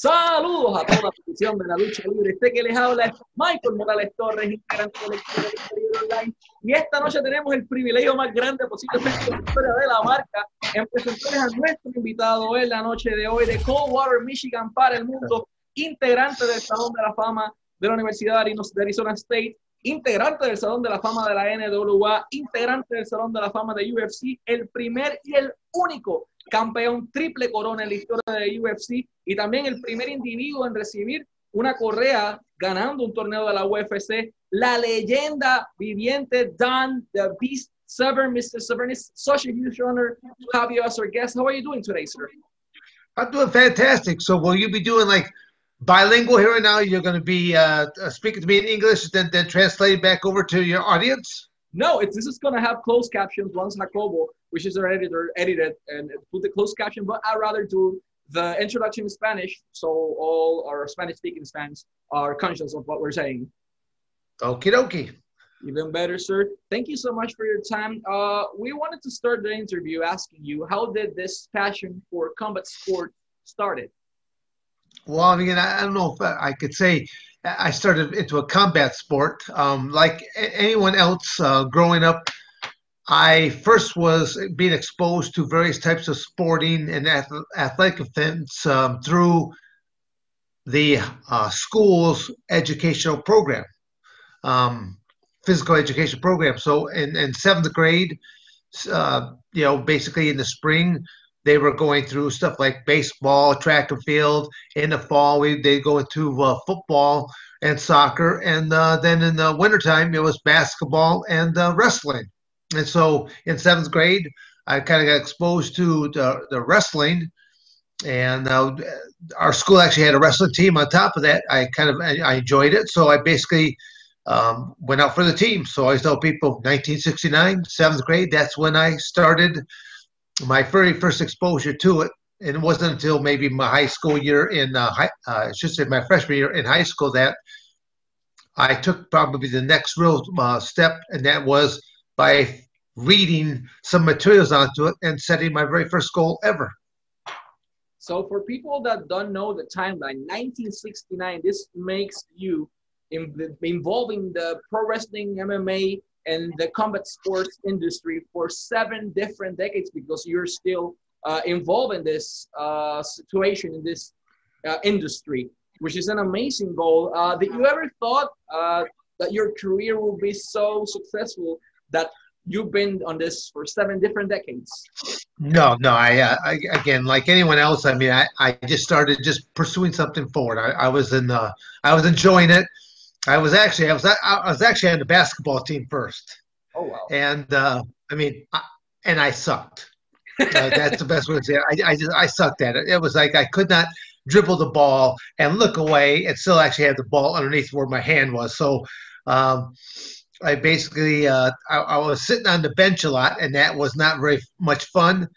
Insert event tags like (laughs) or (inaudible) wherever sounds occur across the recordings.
Saludos a toda la afición de la lucha libre. Este que les habla es Michael Morales Torres, integrante del equipo de Lucha Libre Online. Y esta noche tenemos el privilegio más grande posiblemente en la historia de la marca en presentarles a nuestro invitado en la noche de hoy de Coldwater, Michigan para el mundo, integrante del Salón de la Fama de la Universidad de Arizona State, integrante del Salón de la Fama de la NWA, integrante del Salón de la Fama de UFC, el primer y el único campeón triple corona en la historia de UFC y también el primer individuo en recibir una correa ganando un torneo de la UFC, la leyenda viviente Dan the Beast Severn, Mr. Severn, it's such a huge honor to have you as our guest. How are you doing today, sir? I'm doing fantastic. So will you be doing like bilingual here and now? You're going to be uh, uh, speaking to me in English, then then translate back over to your audience. No, it's, this is going to have closed captions once Jacobo, which is our editor, edited and put the closed caption. But I'd rather do the introduction in Spanish, so all our Spanish-speaking fans are conscious of what we're saying. Okie dokie. Even better, sir. Thank you so much for your time. Uh, we wanted to start the interview asking you, how did this passion for combat sport started? Well, I mean, I don't know if I could say I started into a combat sport. Um, like anyone else uh, growing up, I first was being exposed to various types of sporting and athletic events um, through the uh, school's educational program, um, physical education program. So in, in seventh grade, uh, you know, basically in the spring, they were going through stuff like baseball, track and field. In the fall, we they go into uh, football and soccer, and uh, then in the wintertime, it was basketball and uh, wrestling. And so in seventh grade, I kind of got exposed to the, the wrestling, and uh, our school actually had a wrestling team. On top of that, I kind of I enjoyed it, so I basically um, went out for the team. So I tell people, 1969, seventh grade, that's when I started my very first exposure to it, and it wasn't until maybe my high school year in uh, high, uh, I should say my freshman year in high school that I took probably the next real uh, step, and that was by reading some materials onto it and setting my very first goal ever. So, for people that don't know the timeline, 1969, this makes you in, involving the pro wrestling, MMA, and the combat sports industry for seven different decades because you're still uh, involved in this uh, situation in this uh, industry, which is an amazing goal. Uh, did you ever thought uh, that your career will be so successful that you've been on this for seven different decades? No, no. I, uh, I again, like anyone else, I mean, I, I just started just pursuing something forward. I, I was in, the, I was enjoying it. I was actually I was I was actually on the basketball team first. Oh wow! And uh, I mean, I, and I sucked. Uh, that's the best way to say it. I, I just I sucked at it. It was like I could not dribble the ball and look away and still actually have the ball underneath where my hand was. So um, I basically uh, I, I, was sitting on the bench a lot, and that was not very much fun.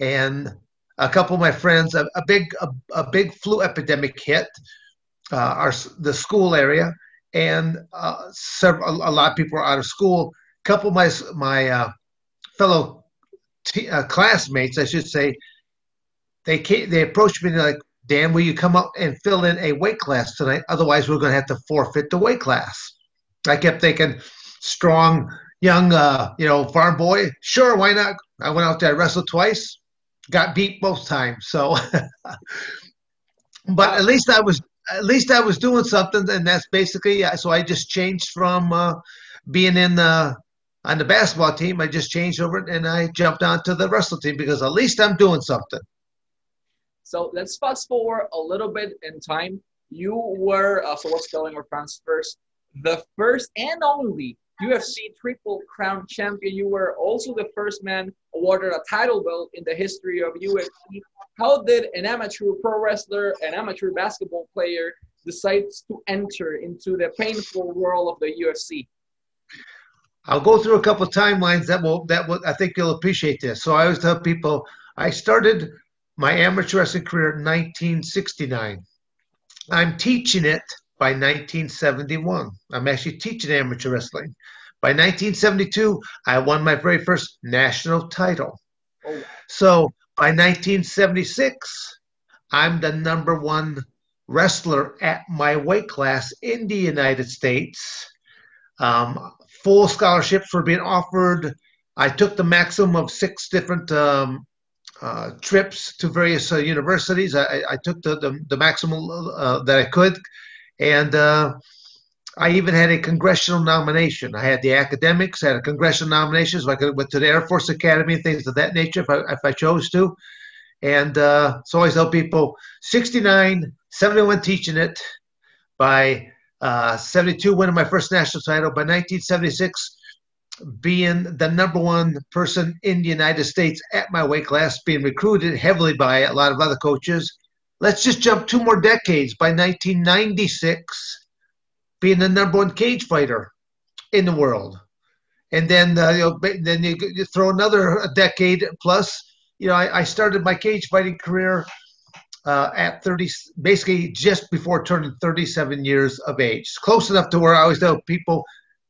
And a couple of my friends, a, a big a, a, big flu epidemic hit uh, our the school area, and uh, several a lot of people were out of school. A couple of my my uh, fellow t- uh, classmates, I should say, they came, they approached me like, "Dan, will you come up and fill in a weight class tonight? Otherwise, we're going to have to forfeit the weight class." I kept thinking, strong young, uh, you know, farm boy. Sure, why not? I went out there, I wrestled twice, got beat both times. So, (laughs) but at least I was at least I was doing something, and that's basically so. I just changed from uh, being in the on the basketball team. I just changed over and I jumped onto the wrestling team because at least I'm doing something. So let's fast forward a little bit in time. You were uh, so let's telling our fans first the first and only UFC Triple Crown champion. You were also the first man awarded a title belt in the history of UFC. How did an amateur pro wrestler, an amateur basketball player, decide to enter into the painful world of the UFC? I'll go through a couple timelines that will that will I think you'll appreciate this. So I always tell people I started my amateur wrestling career in 1969. I'm teaching it by 1971. I'm actually teaching amateur wrestling. By 1972, I won my very first national title. Oh. So by 1976, I'm the number one wrestler at my weight class in the United States. Um, full scholarships were being offered. I took the maximum of six different um, uh, trips to various uh, universities. I, I took the, the, the maximum uh, that I could. And uh, I even had a congressional nomination. I had the academics, I had a congressional nomination, so I could went to the Air Force Academy and things of that nature if I, if I chose to. And uh, so I tell people 69, 71 teaching it, by uh, 72 winning my first national title, by 1976 being the number one person in the United States at my weight class, being recruited heavily by a lot of other coaches. Let's just jump two more decades. By 1996, being the number one cage fighter in the world, and then uh, you know, then you, you, throw another decade plus. You know, I, I started my cage fighting career uh, at 30, basically just before turning 37 years of age. Close enough to where I always tell people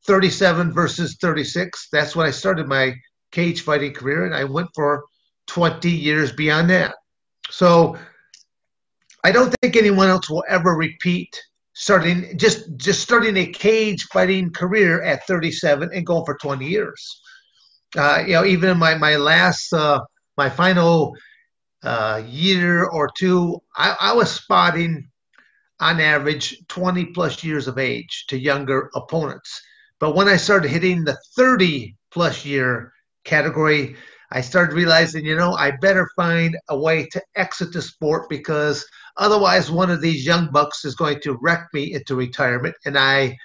37 versus 36. That's when I started my cage fighting career, and I went for 20 years beyond that. So I don't think anyone else will ever repeat starting just just starting a cage fighting career at 37 and going for 20 years. Uh, you know, even in my my last uh, my final uh, year or two, I, I was spotting on average 20 plus years of age to younger opponents. But when I started hitting the 30 plus year category, I started realizing, you know, I better find a way to exit the sport because otherwise one of these young bucks is going to wreck me into retirement. And I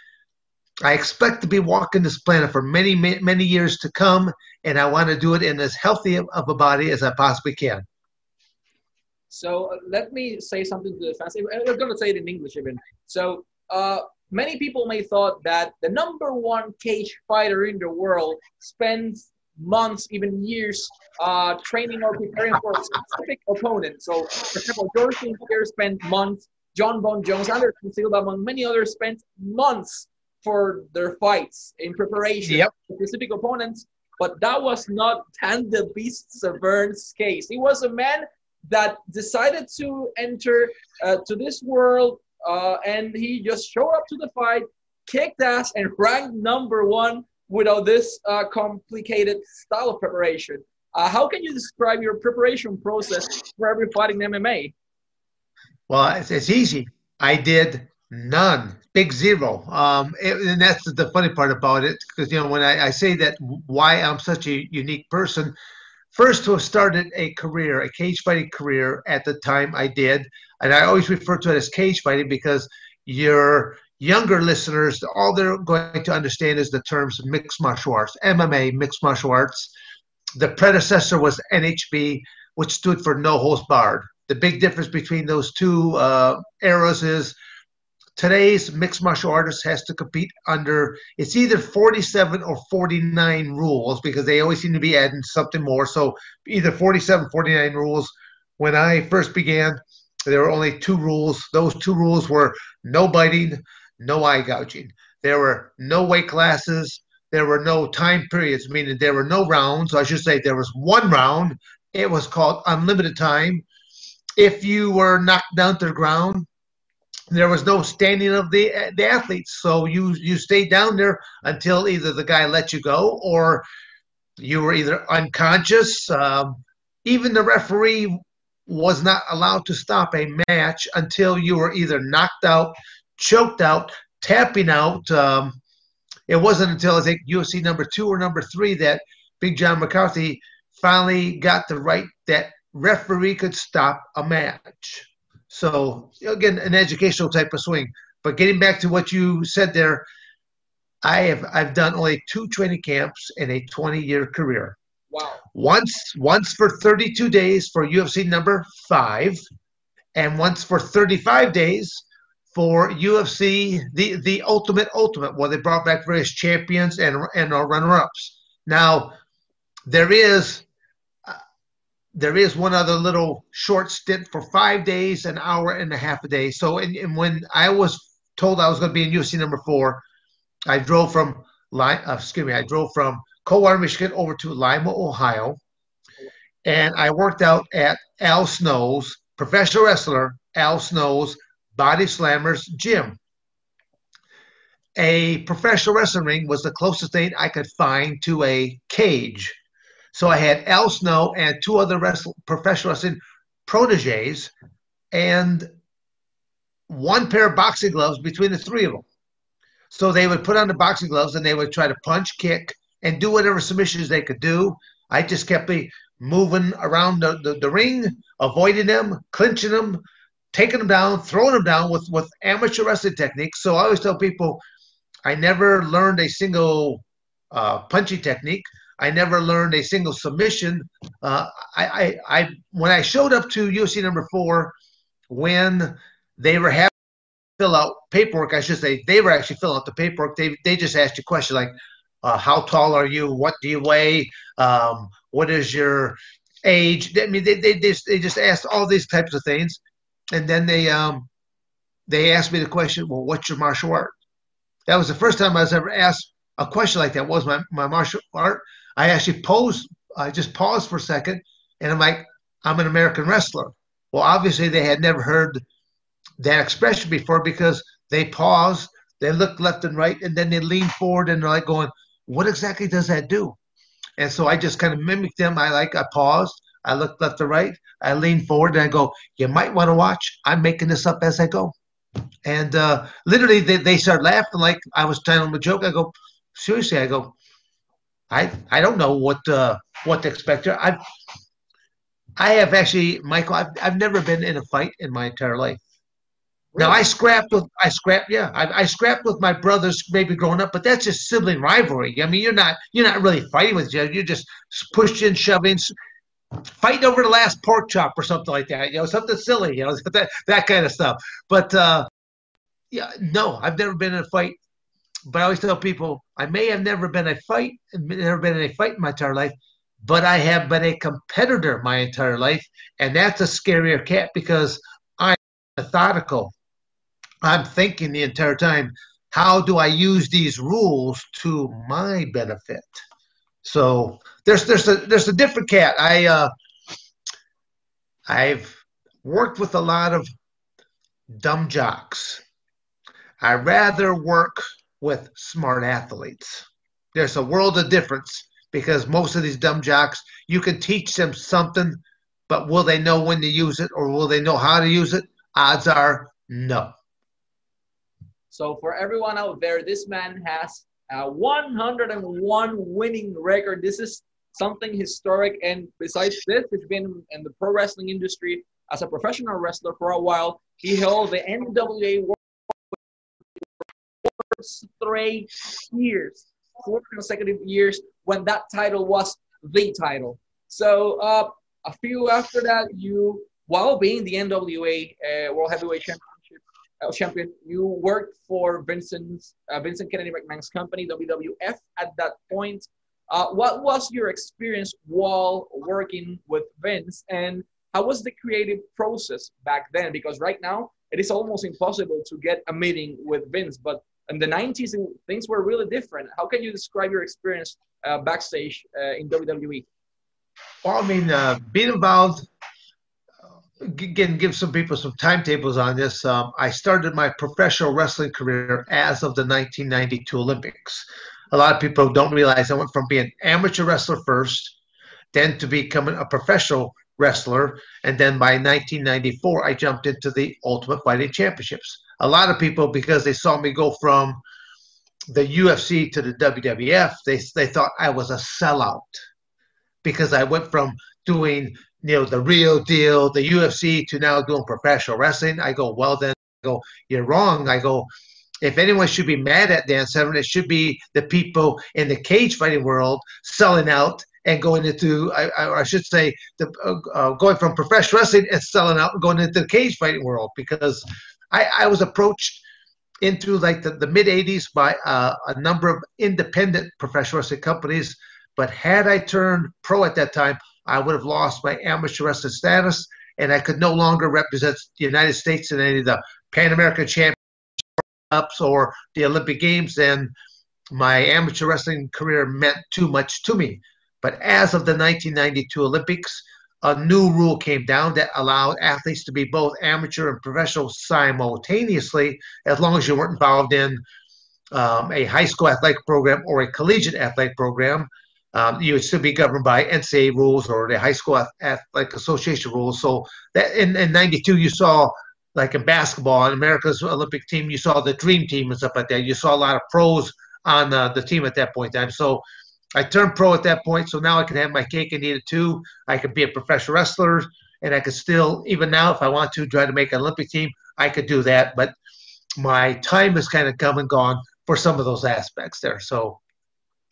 I expect to be walking this planet for many, many many years to come, and I want to do it in as healthy of a body as I possibly can. So uh, let me say something to the fans. I'm going to say it in English even. So uh, many people may thought that the number one cage fighter in the world spends months, even years, uh, training or preparing for a specific opponent. So, for example, George St. Pierre spent months, Jon Bones Jones, Anderson Silva, among many others, spent months for their fights in preparation yep. for specific opponents. But that was not Dan the Beast Severn's case. He was a man that decided to enter uh, to this world uh, and he just showed up to the fight, kicked ass, and ranked number one without this uh, complicated style of preparation. Uh, how can you describe your preparation process for every fight in MMA? Well, it's, it's easy. I did none, big zero. Um, it, and that's the funny part about it, because you know when I, I say that why I'm such a unique person, first to have started a career, a cage fighting career at the time I did. And I always refer to it as cage fighting because your younger listeners, all they're going to understand is the terms mixed martial arts, MMA, mixed martial arts. The predecessor was NHB, which stood for no holds barred. The big difference between those two uh, eras is today's mixed martial artist has to compete under it's either 47 or 49 rules because they always seem to be adding something more so either 47 49 rules when i first began there were only two rules those two rules were no biting no eye gouging. There were no weight classes. There were no time periods meaning there were no rounds. I should say there was one round. It was called unlimited time. If you were knocked down to the ground there was no standing of the the athletes. So you you stayed down there until either the guy let you go or you were either unconscious. Um, even the referee was not allowed to stop a match until you were either knocked out, choked out, tapping out. Um, it wasn't until I think UFC number two or number three that Big John McCarthy finally got the right that referee could stop a match. So again, an educational type of swing. But getting back to what you said there, I have I've done only two training camps in a 20 year career. Wow. Once once for 32 days for UFC number five, and once for 35 days for UFC the the ultimate ultimate where they brought back various champions and and runner ups. Now there is there is one other little short stint for five days, an hour and a half a day. So, and, and when I was told I was going to be in UFC number four, I drove from uh, excuse me, I drove from Coldwater, Michigan, over to Lima, Ohio, and I worked out at Al Snow's professional wrestler Al Snow's Body Slammers Gym. A professional wrestling ring was the closest thing I could find to a cage. So I had Al Snow and two other wrestle, professional wrestling proteges and one pair of boxing gloves between the three of them. So they would put on the boxing gloves and they would try to punch, kick, and do whatever submissions they could do. I just kept moving around the, the, the ring, avoiding them, clinching them, taking them down, throwing them down with, with amateur wrestling techniques. So I always tell people I never learned a single uh, technique. I never learned a single submission. Uh, I, I, I, when I showed up to UFC number four, when they were having fill out paperwork, I should say, they were actually filling out the paperwork. They, they just asked you questions like, uh, how tall are you? What do you weigh? Um, what is your age? I mean, they, they, they, just, they just asked all these types of things. And then they, um, they asked me the question, well, what's your martial art? That was the first time I was ever asked a question like that. What was my, my martial art? I actually posed, I just paused for a second and I'm like, I'm an American wrestler. Well, obviously they had never heard that expression before because they paused, they looked left and right, and then they leaned forward and they're like going, what exactly does that do? And so I just kind of mimicked them. I like, I paused, I look left to right, I lean forward, and I go, you might want to watch. I'm making this up as I go. And uh, literally, they, they started laughing like I was telling them a joke. I go, seriously, I go, I I don't know what uh, what to expect here. I've I have actually, Michael. I've I've never been in a fight in my entire life. Really? Now I scrapped with I scrapped yeah I, I scrapped with my brothers maybe growing up, but that's just sibling rivalry. I mean you're not you're not really fighting with each other. You're just pushing, shoving, fighting over the last pork chop or something like that. You know something silly. You know (laughs) that that kind of stuff. But uh, yeah, no, I've never been in a fight. But I always tell people I may have never been a fight, never been in a fight in my entire life, but I have been a competitor my entire life, and that's a scarier cat because I'm methodical. I'm thinking the entire time, how do I use these rules to my benefit? So there's there's a there's a different cat. I uh, I've worked with a lot of dumb jocks. I rather work with smart athletes. There's a world of difference because most of these dumb jocks, you can teach them something, but will they know when to use it or will they know how to use it? Odds are no. So for everyone out there, this man has a 101 winning record. This is something historic. And besides this, he's been in the pro wrestling industry as a professional wrestler for a while. He held the NWA World straight years, four consecutive years when that title was the title. So uh, a few after that, you, while being the NWA uh, World Heavyweight Championship uh, champion, you worked for Vincent's, uh, Vincent Kennedy McMahon's company, WWF, at that point. Uh, what was your experience while working with Vince, and how was the creative process back then? Because right now, it is almost impossible to get a meeting with Vince, but in the 90s things were really different how can you describe your experience uh, backstage uh, in wwe well i mean uh, being involved again give some people some timetables on this. Um, i started my professional wrestling career as of the 1992 olympics. A lot of people don't realize i went from being an amateur wrestler first then to becoming a professional wrestler and then by 1994 i jumped into the ultimate fighting championships. A lot of people because they saw me go from the UFC to the WWF, they they thought I was a sellout because I went from doing you know the real deal, the UFC, to now doing professional wrestling. I go, well then, I go, you're wrong. I go, if anyone should be mad at Dan Severn, it should be the people in the cage fighting world selling out and going into, I, I should say, the, uh, uh, going from professional wrestling and selling out and going into the cage fighting world because I, I was approached into like the, the mid 80s by uh, a number of independent professional wrestling companies. But had I turned pro at that time, I would have lost my amateur wrestling status and I could no longer represent the United States in any of the Pan American Championships or the Olympic Games. And my amateur wrestling career meant too much to me. But as of the 1992 Olympics, a new rule came down that allowed athletes to be both amateur and professional simultaneously, as long as you weren't involved in um, a high school athletic program or a collegiate athletic program. Um, you would still be governed by NCAA rules or the high school athletic association rules. So that in, in 92, you saw like in basketball, in America's Olympic team, you saw the dream team and stuff like that. You saw a lot of pros on uh, the team at that point in time. So I turned pro at that point, so now I can have my cake and eat it too. I could be a professional wrestler, and I could still, even now, if I want to, try to make an Olympic team. I could do that, but my time has kind of come and gone for some of those aspects there. So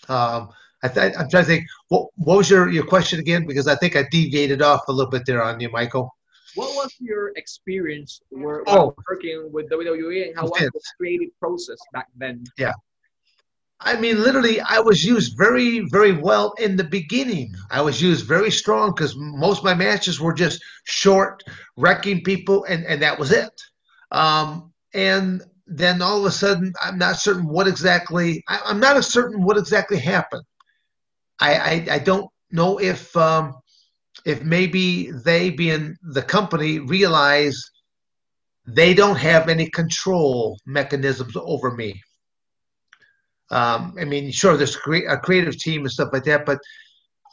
um, I th- I'm trying to think. What, what was your, your question again? Because I think I deviated off a little bit there on you, Michael. What was your experience oh. working with WWE, and how was the creative process back then? Yeah. I mean, literally, I was used very, very well in the beginning. I was used very strong because most of my matches were just short, wrecking people, and, and that was it. Um, and then all of a sudden, I'm not certain what exactly. I, am not certain what exactly happened. I, I, I don't know if um, if maybe they, being the company, realize they don't have any control mechanisms over me um, I mean, sure, there's a creative team and stuff like that, but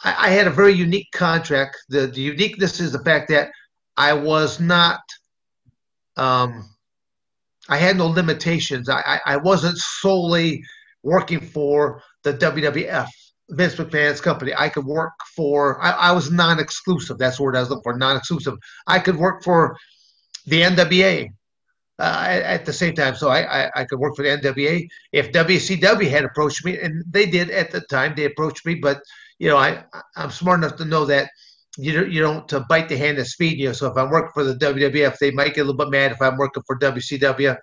I, I had a very unique contract. The, the uniqueness is the fact that I was not, um, I had no limitations. I, I, I wasn't solely working for the WWF, Vince McMahon's company. I could work for, I, I was non exclusive. That's the word I was looking for, non exclusive. I could work for the NWA uh, at, at, the same time. So I, I, I, could work for the NWA. If WCW had approached me, and they did at the time, they approached me. But you know, I I'm smart enough to know that you don't, you don't to bite the hand that's feeding you. So if I'm working for the WWF, they might get a little bit mad if I'm working for WCW.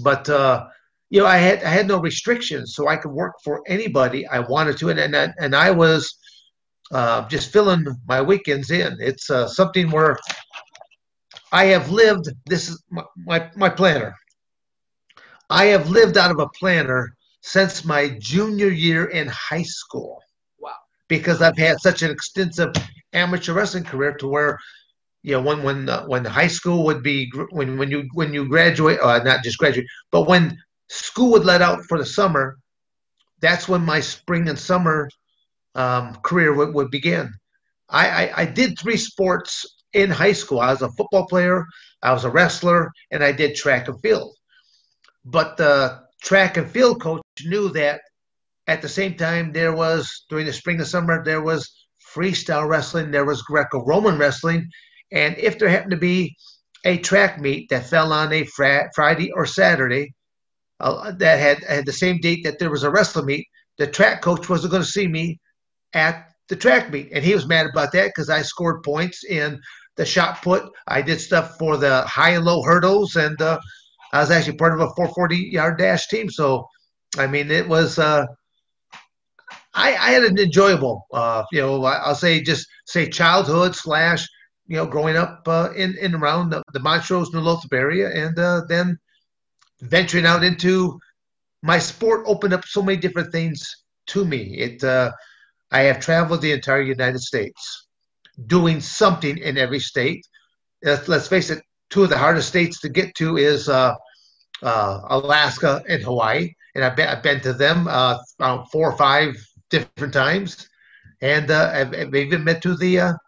But uh, you know, I had I had no restrictions, so I could work for anybody I wanted to, and and and I was uh, just filling my weekends in. It's uh, something where I have lived, this is my, my, my, planner. I have lived out of a planner since my junior year in high school. Wow. Because I've had such an extensive amateur wrestling career to where, you know, when when uh, when high school would be when when you when you graduate, uh, not just graduate, but when school would let out for the summer, that's when my spring and summer um, career would, would begin. I, I, I did three sports in high school. I was a football player, I was a wrestler, and I did track and field. But the track and field coach knew that at the same time there was during the spring and summer there was freestyle wrestling, there was Greco-Roman wrestling, and if there happened to be a track meet that fell on a fr- Friday or Saturday uh, that had, had the same date that there was a wrestling meet, the track coach wasn't going to see me at the track meet. And he was mad about that because I scored points in the shot put. I did stuff for the high and low hurdles, and uh, I was actually part of a 440 yard dash team. So, I mean, it was. Uh, I, I had an enjoyable, uh, you know, I'll say just say childhood slash, you know, growing up uh, in in around the, the Montrose, New Lothrop area, and uh, then venturing out into my sport opened up so many different things to me. It uh, I have traveled the entire United States, doing something in every state. let's face it, two of the hardest states to get to is uh, uh, Alaska and Hawaii, and I've been, I've been to them uh, four or five different times, and uh, I've, I've, even been to the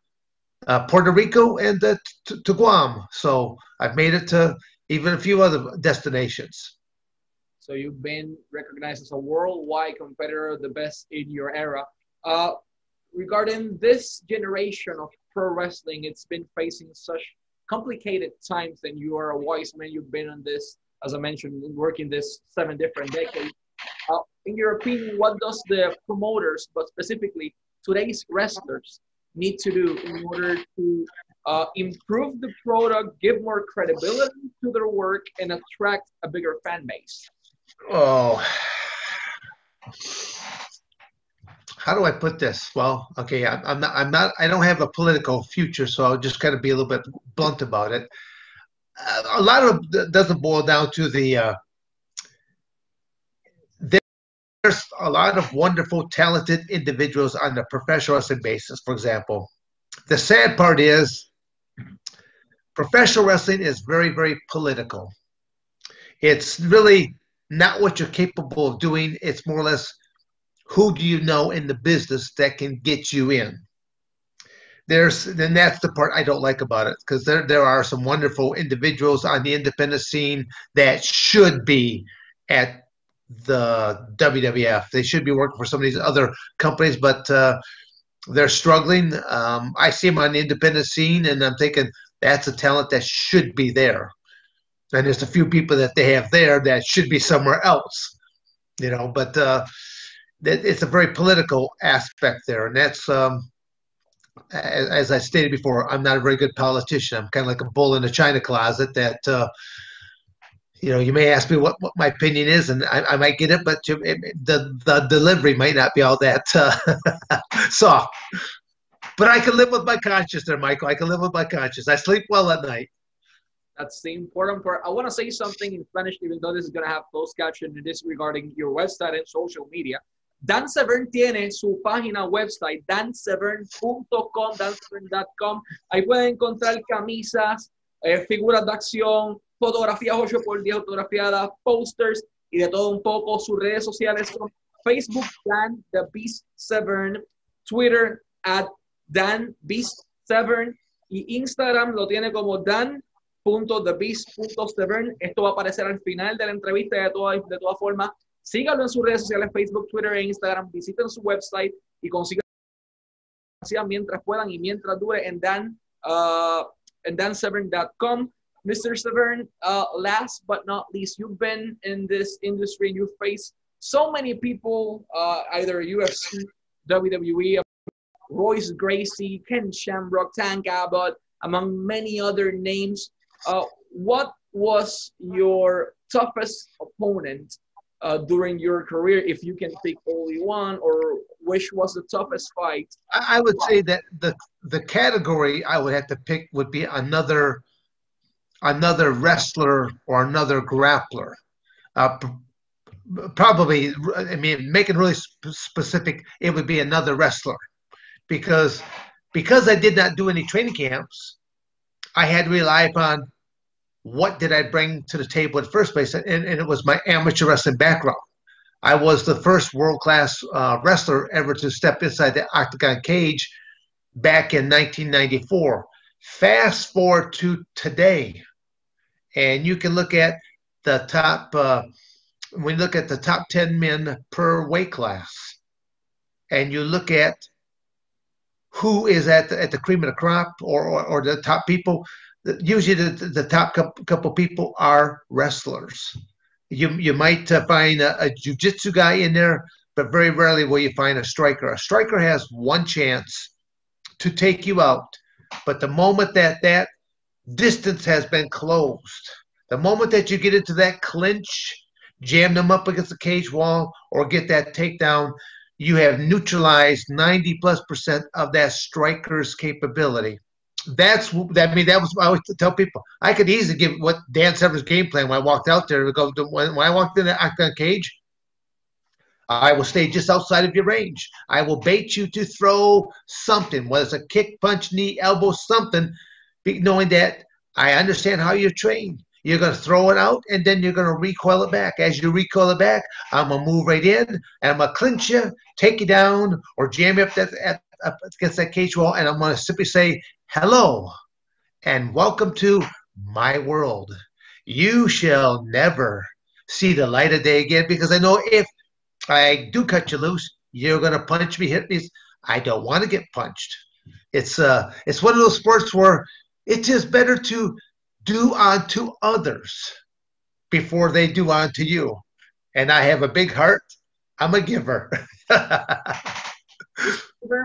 uh, Puerto Rico and to, to Guam. So I've made it to even a few other destinations. So you've been recognized as a worldwide competitor, the best in your era. Uh, regarding this generation of pro wrestling, it's been facing such complicated times, and you are a wise man. You've been on this, as I mentioned, working this seven different decades. Uh, in your opinion, what does the promoters, but specifically today's wrestlers, need to do in order to uh, improve the product, give more credibility to their work, and attract a bigger fan base? Oh, how do I put this? Well, okay, I, I'm not, I'm not, I don't have a political future, so I'll just kind of be a little bit blunt about it. Uh, a lot of it doesn't boil down to the. Uh, there's a lot of wonderful, talented individuals on the professional wrestling basis. For example, the sad part is professional wrestling is very, very political. It's really not what you're capable of doing. It's more or less who do you know in the business that can get you in. There's and that's the part I don't like about it because there there are some wonderful individuals on the independent scene that should be at the WWF. They should be working for some of these other companies, but uh, they're struggling. Um, I see them on the independent scene, and I'm thinking that's a talent that should be there. And there's a few people that they have there that should be somewhere else, you know. But uh, it's a very political aspect there, and that's um, as, as, I stated before. I'm not a very good politician. I'm kind of like a bull in a china closet that. Uh, you know, you may ask me what, what my opinion is, and I, I might get it, but it, the the delivery might not be all that uh, (laughs) soft. But I can live with my conscience there, Michael. I can live with my conscience. I sleep well at night. That's the important part. I want to say something in Spanish, even though this is going to have closed caption. It is regarding your website and social media. Dan Severn tiene su página website, dansevern.com, dansevern.com. Ahí pueden encontrar camisas, eh, figuras de acción, fotografías 8x10 autografiadas, posters y de todo un poco. Sus redes sociales son Facebook, Dan The Beast Severn, Twitter, at Dan Beast Severn y Instagram lo tiene como dan.thebeast.severn. Esto va a aparecer al final de la entrevista de, todas de todas formas. Síganlo en sus redes sociales, Facebook, Twitter e Instagram. Visiten su website y consigan mientras puedan y mientras dure en dan uh, en dansevern.com. Mr. Severn, uh, last but not least, you've been in this industry you've faced so many people, uh, either UFC, WWE, Royce Gracie, Ken Shamrock, Tank Abbott, among many other names. Uh, what was your toughest opponent uh, during your career, if you can pick only one, or which was the toughest fight? I would say that the the category I would have to pick would be another another wrestler or another grappler. Uh, probably, I mean, making really sp- specific, it would be another wrestler because because I did not do any training camps, I had to rely upon what did I bring to the table in the first place, and, and it was my amateur wrestling background. I was the first world class uh, wrestler ever to step inside the octagon cage back in 1994. Fast forward to today, and you can look at the top. Uh, we look at the top 10 men per weight class, and you look at who is at the, at the cream of the crop or, or, or the top people. Usually, the, the top couple, people are wrestlers. You you might uh, find a, a jujitsu guy in there, but very rarely will you find a striker. A striker has one chance to take you out, but the moment that that distance has been closed, the moment that you get into that clinch, jam them up against the cage wall, or get that takedown, you have neutralized 90 plus percent of that striker's capability. That's that. I mean, that was I always tell people. I could easily give what Dan Severn's game plan when I walked out there. To go when, when I walked in the octagon cage, I will stay just outside of your range. I will bait you to throw something, whether it's a kick, punch, knee, elbow, something, knowing that I understand how you're trained. You're going to throw it out and then you're going to recoil it back. As you recoil it back, I'm going to move right in and I'm going to clinch you, take you down, or jam you up, that, at, up against that cage wall. And I'm going to simply say, hello and welcome to my world. You shall never see the light of day again because I know if I do cut you loose, you're going to punch me, hit me. I don't want to get punched. It's uh, it's one of those sports where it is better to do unto others before they do unto you. And I have a big heart. I'm a giver. (laughs)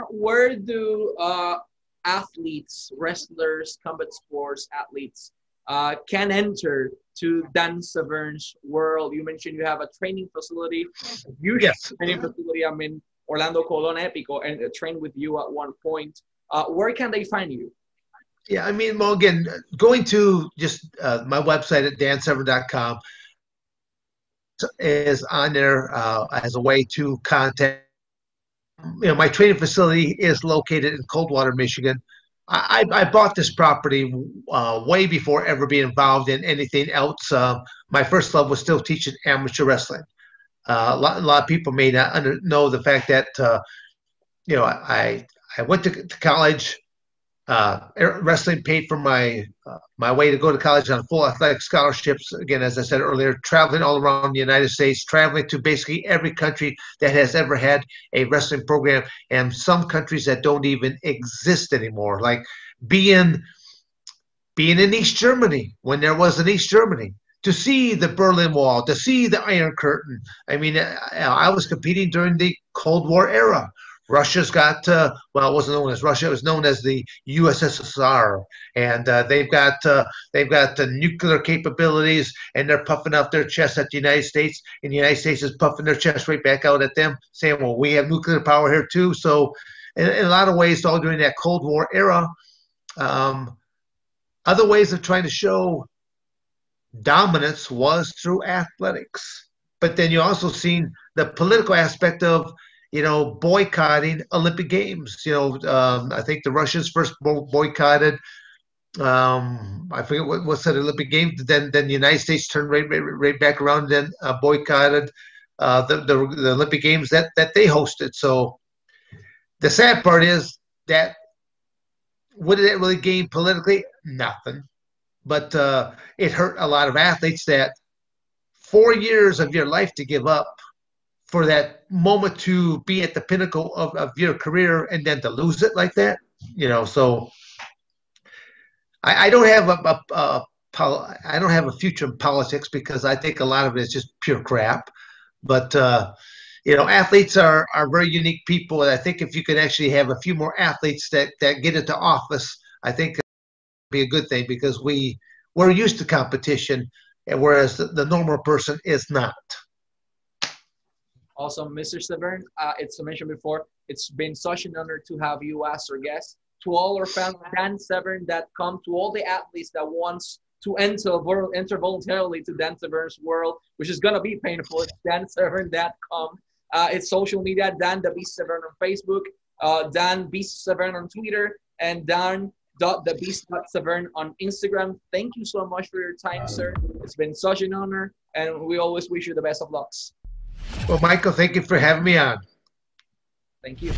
where, do uh, athletes, wrestlers, combat sports athletes uh, can enter to Dan Severn's world? You mentioned you have a training facility, a huge yes. training facility. I'm in Orlando Colon Epico and uh, trained with you at one point. Uh, where can they find you? Yeah, I mean, well, again, going to just uh, my website at dansevern.com is on there uh, as a way to contact. You know, my training facility is located in Coldwater, Michigan. I, I bought this property uh, way before ever being involved in anything else. Uh, my first love was still teaching amateur wrestling. Uh, a, lot, a, lot, of people may not under, know the fact that uh, you know I I went to, to college. Uh, wrestling paid for my uh, my way to go to college on full athletic scholarships. Again, as I said earlier, traveling all around the United States, traveling to basically every country that has ever had a wrestling program, and some countries that don't even exist anymore, like being being in East Germany when there was an East Germany, to see the Berlin Wall, to see the Iron Curtain. I mean, uh, I was competing during the Cold War era. Russia's got, uh, well, it wasn't known as Russia; it was known as the USSR, and uh, they've got uh, they've got the nuclear capabilities, and they're puffing out their chest at the United States, and the United States is puffing their chest right back out at them, saying, "Well, we have nuclear power here too." So, in, in a lot of ways, all during that Cold War era. Um, other ways of trying to show dominance was through athletics. But then you also seen the political aspect of, you know, boycotting Olympic Games. You know, um, I think the Russians first boycotted. Um, I forget what was that Olympic Games. Then, then the United States turned right, right, right back around and uh, boycotted uh, the, the, the Olympic Games that that they hosted. So the sad part is that what did it really gain politically? Nothing but uh, it hurt a lot of athletes that four years of your life to give up for that moment to be at the pinnacle of, of your career and then to lose it like that you know so i, I don't have a, I don't have a future in politics because I think a lot of it is just pure crap. But uh, you know, athletes are are very unique people, and I think if you could actually have a few more athletes that that get into office, I think be a good thing because we we're used to competition, and whereas the, the normal person is not. Awesome, Mr. Severn. Uh, it's mentioned before. It's been such an honor to have you as our guest. To all our fans, Dan Severn, that come to all the athletes that wants to enter enter voluntarily to Dan Severn's world, which is gonna be painful. It's dansevern.com. Uh, it's social media, Dan the Beast Severn on Facebook, uh, Dan Beast Severn on Twitter, and Dan the beast severn on Instagram. Thank you so much for your time, sir. It's been such an honor, and we always wish you the best of lucks. Well, Michael, thank you for having me on. Thank you.